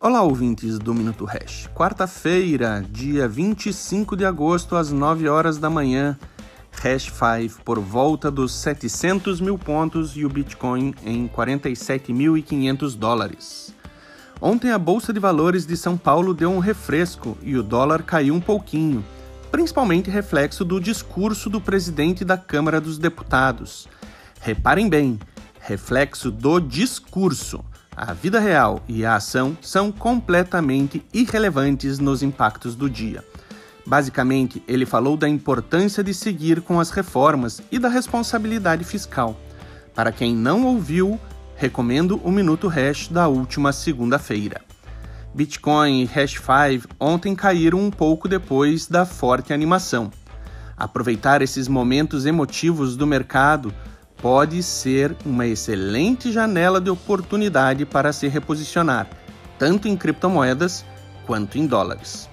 Olá, ouvintes do Minuto Hash. Quarta-feira, dia 25 de agosto, às 9 horas da manhã. Hash 5 por volta dos 700 mil pontos e o Bitcoin em 47.500 dólares. Ontem a Bolsa de Valores de São Paulo deu um refresco e o dólar caiu um pouquinho, principalmente reflexo do discurso do presidente da Câmara dos Deputados. Reparem bem, reflexo do discurso a vida real e a ação são completamente irrelevantes nos impactos do dia. Basicamente, ele falou da importância de seguir com as reformas e da responsabilidade fiscal. Para quem não ouviu, recomendo o Minuto Hash da última segunda-feira. Bitcoin e Hash 5 ontem caíram um pouco depois da forte animação. Aproveitar esses momentos emotivos do mercado pode ser uma excelente janela de oportunidade para se reposicionar, tanto em criptomoedas quanto em dólares.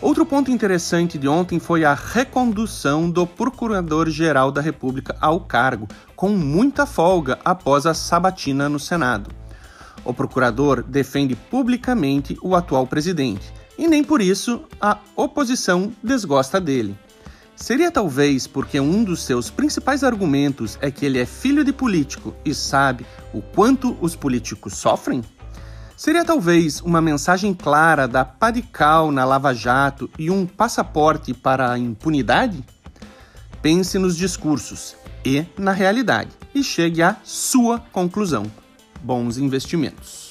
Outro ponto interessante de ontem foi a recondução do Procurador-Geral da República ao cargo, com muita folga após a sabatina no Senado. O procurador defende publicamente o atual presidente e nem por isso a oposição desgosta dele. Seria talvez porque um dos seus principais argumentos é que ele é filho de político e sabe o quanto os políticos sofrem? Seria talvez uma mensagem clara da Padical na Lava Jato e um passaporte para a impunidade? Pense nos discursos e na realidade e chegue à sua conclusão. Bons investimentos.